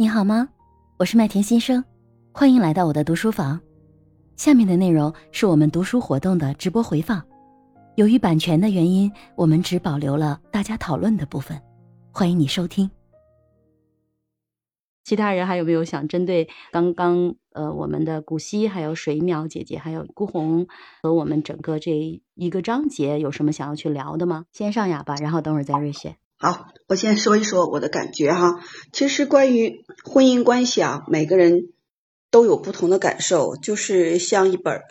你好吗？我是麦田新生，欢迎来到我的读书房。下面的内容是我们读书活动的直播回放，由于版权的原因，我们只保留了大家讨论的部分。欢迎你收听。其他人还有没有想针对刚刚呃我们的古希、还有水淼姐姐、还有顾红和我们整个这一个章节有什么想要去聊的吗？先上哑巴，然后等会儿再瑞雪。好，我先说一说我的感觉哈。其实关于婚姻关系啊，每个人都有不同的感受，就是像一本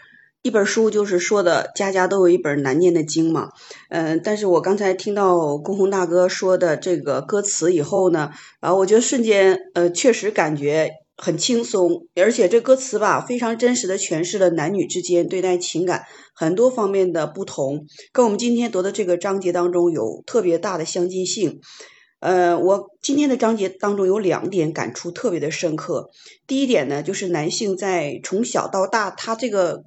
一本书，就是说的家家都有一本难念的经嘛。嗯，但是我刚才听到龚宏大哥说的这个歌词以后呢，啊，我觉得瞬间呃，确实感觉。很轻松，而且这歌词吧，非常真实的诠释了男女之间对待情感很多方面的不同，跟我们今天读的这个章节当中有特别大的相近性。呃，我今天的章节当中有两点感触特别的深刻。第一点呢，就是男性在从小到大，他这个。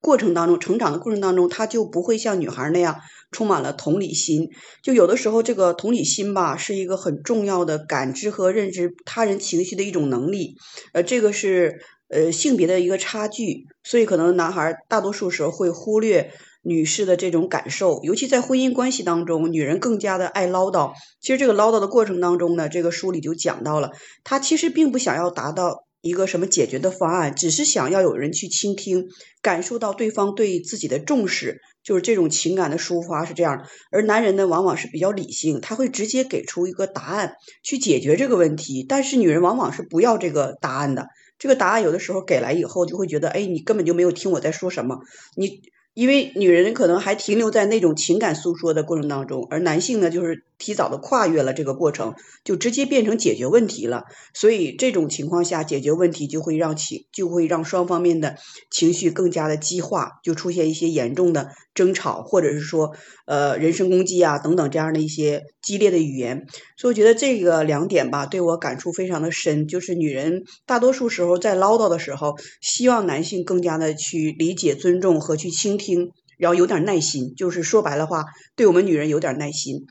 过程当中，成长的过程当中，他就不会像女孩那样充满了同理心。就有的时候，这个同理心吧，是一个很重要的感知和认知他人情绪的一种能力。呃，这个是呃性别的一个差距，所以可能男孩大多数时候会忽略女士的这种感受，尤其在婚姻关系当中，女人更加的爱唠叨。其实这个唠叨的过程当中呢，这个书里就讲到了，她其实并不想要达到。一个什么解决的方案，只是想要有人去倾听，感受到对方对自己的重视，就是这种情感的抒发是这样。而男人呢，往往是比较理性，他会直接给出一个答案去解决这个问题。但是女人往往是不要这个答案的，这个答案有的时候给来以后，就会觉得，哎，你根本就没有听我在说什么，你。因为女人可能还停留在那种情感诉说的过程当中，而男性呢，就是提早的跨越了这个过程，就直接变成解决问题了。所以这种情况下，解决问题就会让情就会让双方面的情绪更加的激化，就出现一些严重的争吵，或者是说呃人身攻击啊等等这样的一些激烈的语言。所以我觉得这个两点吧，对我感触非常的深，就是女人大多数时候在唠叨的时候，希望男性更加的去理解、尊重和去倾听。听，然后有点耐心，就是说白了话，对我们女人有点耐心。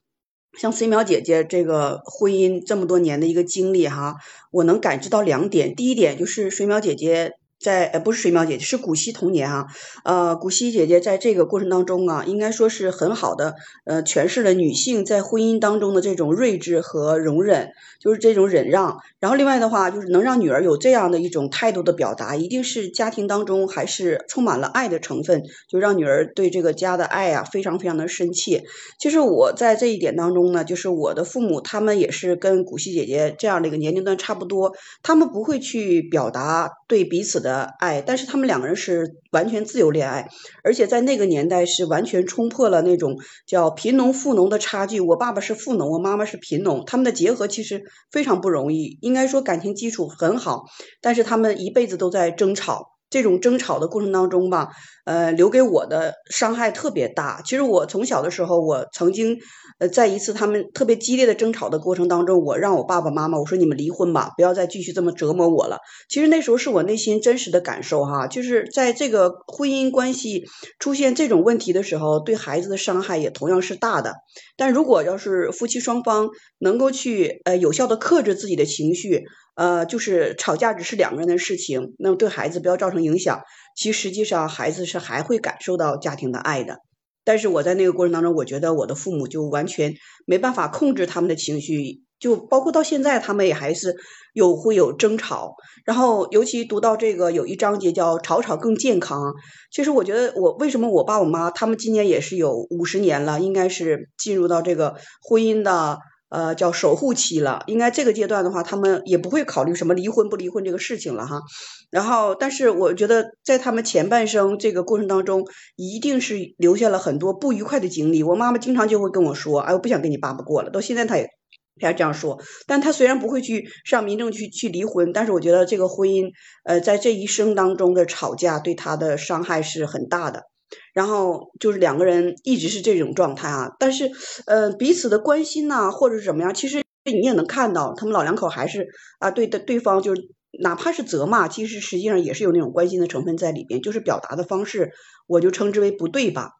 像水淼姐姐这个婚姻这么多年的一个经历哈，我能感知到两点。第一点就是水淼姐姐。在呃不是水淼姐姐是古希童年啊，呃古希姐姐在这个过程当中啊，应该说是很好的呃诠释了女性在婚姻当中的这种睿智和容忍，就是这种忍让。然后另外的话，就是能让女儿有这样的一种态度的表达，一定是家庭当中还是充满了爱的成分，就让女儿对这个家的爱啊非常非常的深切。其实我在这一点当中呢，就是我的父母他们也是跟古希姐姐这样的一个年龄段差不多，他们不会去表达对彼此的。的爱，但是他们两个人是完全自由恋爱，而且在那个年代是完全冲破了那种叫贫农富农的差距。我爸爸是富农，我妈妈是贫农，他们的结合其实非常不容易，应该说感情基础很好，但是他们一辈子都在争吵。这种争吵的过程当中吧，呃，留给我的伤害特别大。其实我从小的时候，我曾经，呃，在一次他们特别激烈的争吵的过程当中，我让我爸爸妈妈我说你们离婚吧，不要再继续这么折磨我了。其实那时候是我内心真实的感受哈，就是在这个婚姻关系出现这种问题的时候，对孩子的伤害也同样是大的。但如果要是夫妻双方能够去呃有效的克制自己的情绪。呃，就是吵架只是两个人的事情，那么对孩子不要造成影响。其实实际上孩子是还会感受到家庭的爱的。但是我在那个过程当中，我觉得我的父母就完全没办法控制他们的情绪，就包括到现在，他们也还是有会有争吵。然后尤其读到这个有一章节叫“吵吵更健康”，其实我觉得我为什么我爸我妈他们今年也是有五十年了，应该是进入到这个婚姻的。呃，叫守护期了，应该这个阶段的话，他们也不会考虑什么离婚不离婚这个事情了哈。然后，但是我觉得在他们前半生这个过程当中，一定是留下了很多不愉快的经历。我妈妈经常就会跟我说，哎，我不想跟你爸爸过了。到现在他也还这样说，但他虽然不会去上民政局去离婚，但是我觉得这个婚姻，呃，在这一生当中的吵架对他的伤害是很大的。然后就是两个人一直是这种状态啊，但是呃彼此的关心呐，或者是怎么样，其实你也能看到，他们老两口还是啊对的对方就是哪怕是责骂，其实实际上也是有那种关心的成分在里边，就是表达的方式，我就称之为不对吧。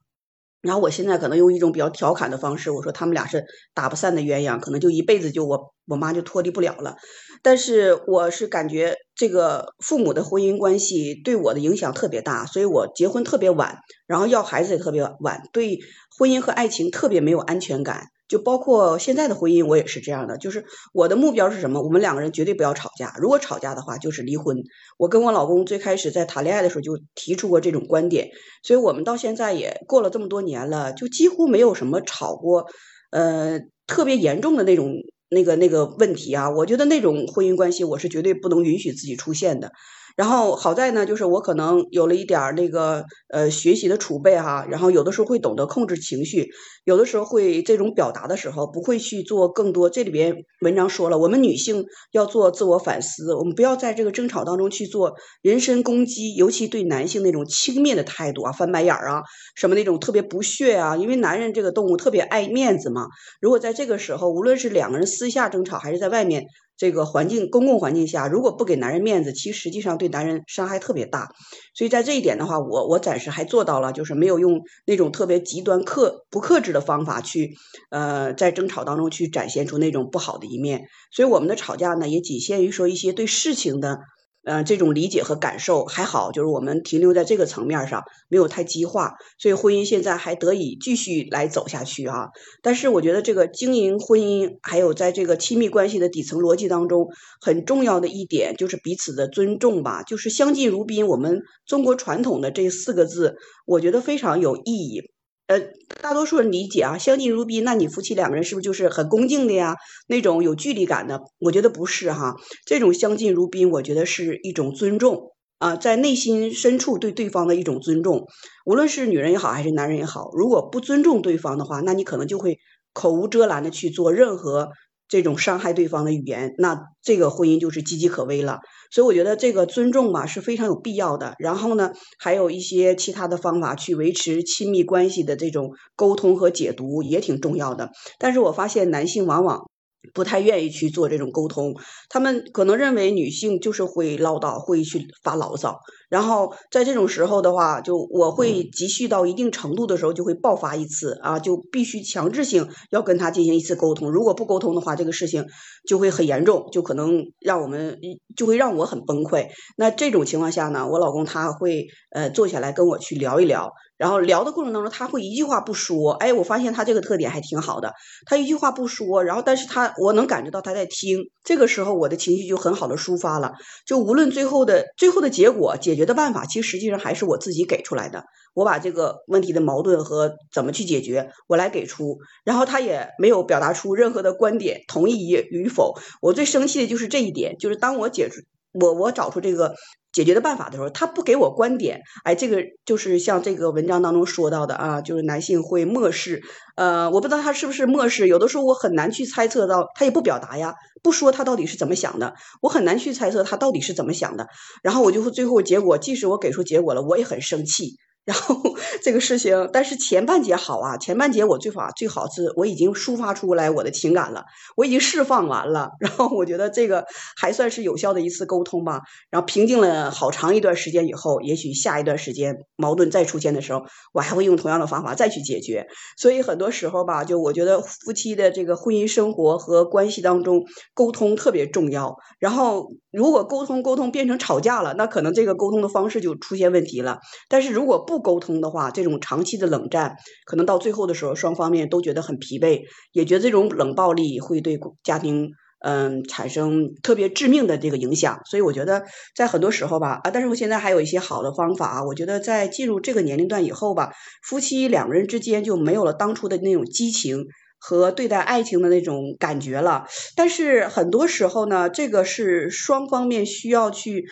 然后我现在可能用一种比较调侃的方式，我说他们俩是打不散的鸳鸯，可能就一辈子就我我妈就脱离不了了。但是我是感觉这个父母的婚姻关系对我的影响特别大，所以我结婚特别晚，然后要孩子也特别晚，对婚姻和爱情特别没有安全感。就包括现在的婚姻，我也是这样的。就是我的目标是什么？我们两个人绝对不要吵架。如果吵架的话，就是离婚。我跟我老公最开始在谈恋爱的时候就提出过这种观点，所以我们到现在也过了这么多年了，就几乎没有什么吵过，呃，特别严重的那种那个那个问题啊。我觉得那种婚姻关系，我是绝对不能允许自己出现的。然后好在呢，就是我可能有了一点那个呃学习的储备哈，然后有的时候会懂得控制情绪，有的时候会这种表达的时候不会去做更多。这里边文章说了，我们女性要做自我反思，我们不要在这个争吵当中去做人身攻击，尤其对男性那种轻蔑的态度啊，翻白眼儿啊，什么那种特别不屑啊，因为男人这个动物特别爱面子嘛。如果在这个时候，无论是两个人私下争吵，还是在外面。这个环境，公共环境下，如果不给男人面子，其实实际上对男人伤害特别大。所以在这一点的话，我我暂时还做到了，就是没有用那种特别极端克不克制的方法去，呃，在争吵当中去展现出那种不好的一面。所以我们的吵架呢，也仅限于说一些对事情的。呃，这种理解和感受还好，就是我们停留在这个层面上，没有太激化，所以婚姻现在还得以继续来走下去啊。但是我觉得这个经营婚姻，还有在这个亲密关系的底层逻辑当中，很重要的一点就是彼此的尊重吧，就是相敬如宾。我们中国传统的这四个字，我觉得非常有意义。呃，大多数人理解啊，相敬如宾，那你夫妻两个人是不是就是很恭敬的呀？那种有距离感的？我觉得不是哈，这种相敬如宾，我觉得是一种尊重啊，在内心深处对对方的一种尊重。无论是女人也好，还是男人也好，如果不尊重对方的话，那你可能就会口无遮拦的去做任何。这种伤害对方的语言，那这个婚姻就是岌岌可危了。所以我觉得这个尊重吧是非常有必要的。然后呢，还有一些其他的方法去维持亲密关系的这种沟通和解读也挺重要的。但是我发现男性往往。不太愿意去做这种沟通，他们可能认为女性就是会唠叨，会去发牢骚，然后在这种时候的话，就我会积蓄到一定程度的时候，就会爆发一次啊，就必须强制性要跟他进行一次沟通，如果不沟通的话，这个事情就会很严重，就可能让我们就会让我很崩溃。那这种情况下呢，我老公他会呃坐下来跟我去聊一聊。然后聊的过程当中，他会一句话不说，哎，我发现他这个特点还挺好的。他一句话不说，然后但是他我能感觉到他在听。这个时候我的情绪就很好的抒发了。就无论最后的最后的结果，解决的办法，其实实际上还是我自己给出来的。我把这个问题的矛盾和怎么去解决，我来给出。然后他也没有表达出任何的观点，同意与否。我最生气的就是这一点，就是当我解出我我找出这个。解决的办法的时候，他不给我观点，哎，这个就是像这个文章当中说到的啊，就是男性会漠视，呃，我不知道他是不是漠视，有的时候我很难去猜测到，他也不表达呀，不说他到底是怎么想的，我很难去猜测他到底是怎么想的，然后我就会最后结果，即使我给出结果了，我也很生气。然后 这个事情，但是前半节好啊，前半节我最好最好是我已经抒发出来我的情感了，我已经释放完了，然后我觉得这个还算是有效的一次沟通吧。然后平静了好长一段时间以后，也许下一段时间矛盾再出现的时候，我还会用同样的方法再去解决。所以很多时候吧，就我觉得夫妻的这个婚姻生活和关系当中沟通特别重要。然后如果沟通沟通变成吵架了，那可能这个沟通的方式就出现问题了。但是如果不沟通的话，这种长期的冷战，可能到最后的时候，双方面都觉得很疲惫，也觉得这种冷暴力会对家庭嗯产生特别致命的这个影响。所以我觉得在很多时候吧，啊，但是我现在还有一些好的方法啊。我觉得在进入这个年龄段以后吧，夫妻两个人之间就没有了当初的那种激情和对待爱情的那种感觉了。但是很多时候呢，这个是双方面需要去，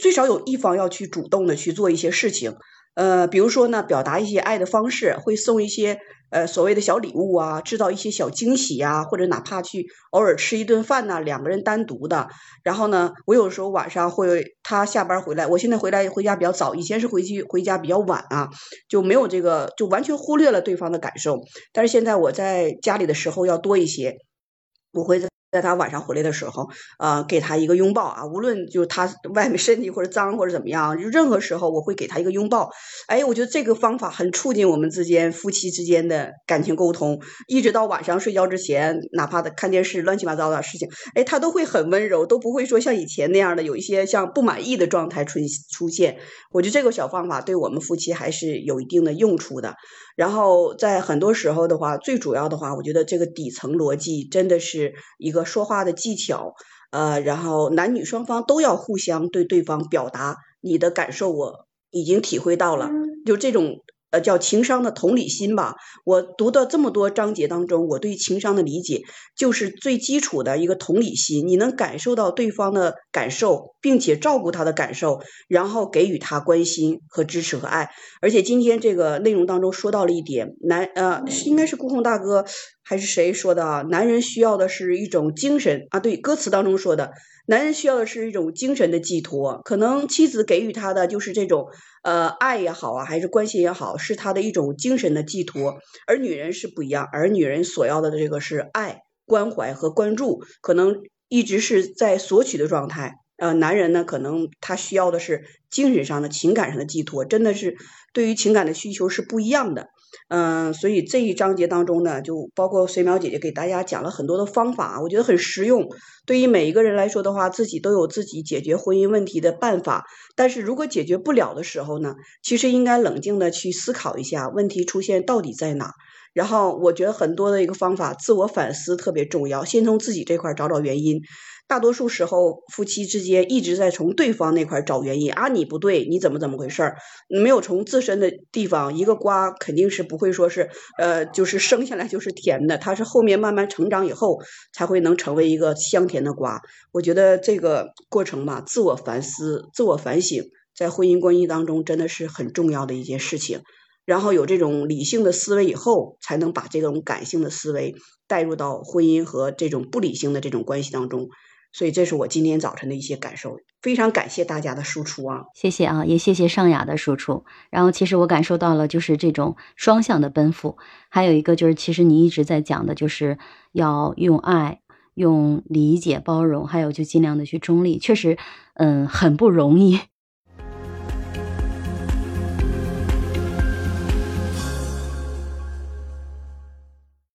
最少有一方要去主动的去做一些事情。呃，比如说呢，表达一些爱的方式，会送一些呃所谓的小礼物啊，制造一些小惊喜呀，或者哪怕去偶尔吃一顿饭呐，两个人单独的。然后呢，我有时候晚上会他下班回来，我现在回来回家比较早，以前是回去回家比较晚啊，就没有这个，就完全忽略了对方的感受。但是现在我在家里的时候要多一些，我会在在。他晚上回来的时候，呃，给他一个拥抱啊，无论就是他外面身体或者脏或者怎么样，就任何时候我会给他一个拥抱。哎，我觉得这个方法很促进我们之间夫妻之间的感情沟通，一直到晚上睡觉之前，哪怕他看电视乱七八糟的事情，哎，他都会很温柔，都不会说像以前那样的有一些像不满意的状态出出现。我觉得这个小方法对我们夫妻还是有一定的用处的。然后在很多时候的话，最主要的话，我觉得这个底层逻辑真的是一个说话的技巧，呃，然后男女双方都要互相对对方表达你的感受，我已经体会到了，就这种。呃，叫情商的同理心吧。我读的这么多章节当中，我对情商的理解就是最基础的一个同理心。你能感受到对方的感受，并且照顾他的感受，然后给予他关心和支持和爱。而且今天这个内容当中说到了一点，男呃，应该是顾控大哥还是谁说的啊？男人需要的是一种精神啊，对，歌词当中说的。男人需要的是一种精神的寄托，可能妻子给予他的就是这种呃爱也好啊，还是关心也好，是他的一种精神的寄托。而女人是不一样，而女人所要的这个是爱、关怀和关注，可能一直是在索取的状态。呃，男人呢，可能他需要的是精神上的、情感上的寄托，真的是对于情感的需求是不一样的。嗯，所以这一章节当中呢，就包括水淼姐姐给大家讲了很多的方法，我觉得很实用。对于每一个人来说的话，自己都有自己解决婚姻问题的办法。但是如果解决不了的时候呢，其实应该冷静的去思考一下问题出现到底在哪。然后我觉得很多的一个方法，自我反思特别重要，先从自己这块找找原因。大多数时候，夫妻之间一直在从对方那块找原因啊，你不对，你怎么怎么回事儿？没有从自身的地方，一个瓜肯定是不会说是呃，就是生下来就是甜的，它是后面慢慢成长以后才会能成为一个香甜的瓜。我觉得这个过程吧，自我反思、自我反省，在婚姻关系当中真的是很重要的一件事情。然后有这种理性的思维以后，才能把这种感性的思维带入到婚姻和这种不理性的这种关系当中。所以这是我今天早晨的一些感受，非常感谢大家的输出啊！谢谢啊，也谢谢尚雅的输出。然后其实我感受到了，就是这种双向的奔赴。还有一个就是，其实你一直在讲的，就是要用爱、用理解、包容，还有就尽量的去中立。确实，嗯，很不容易。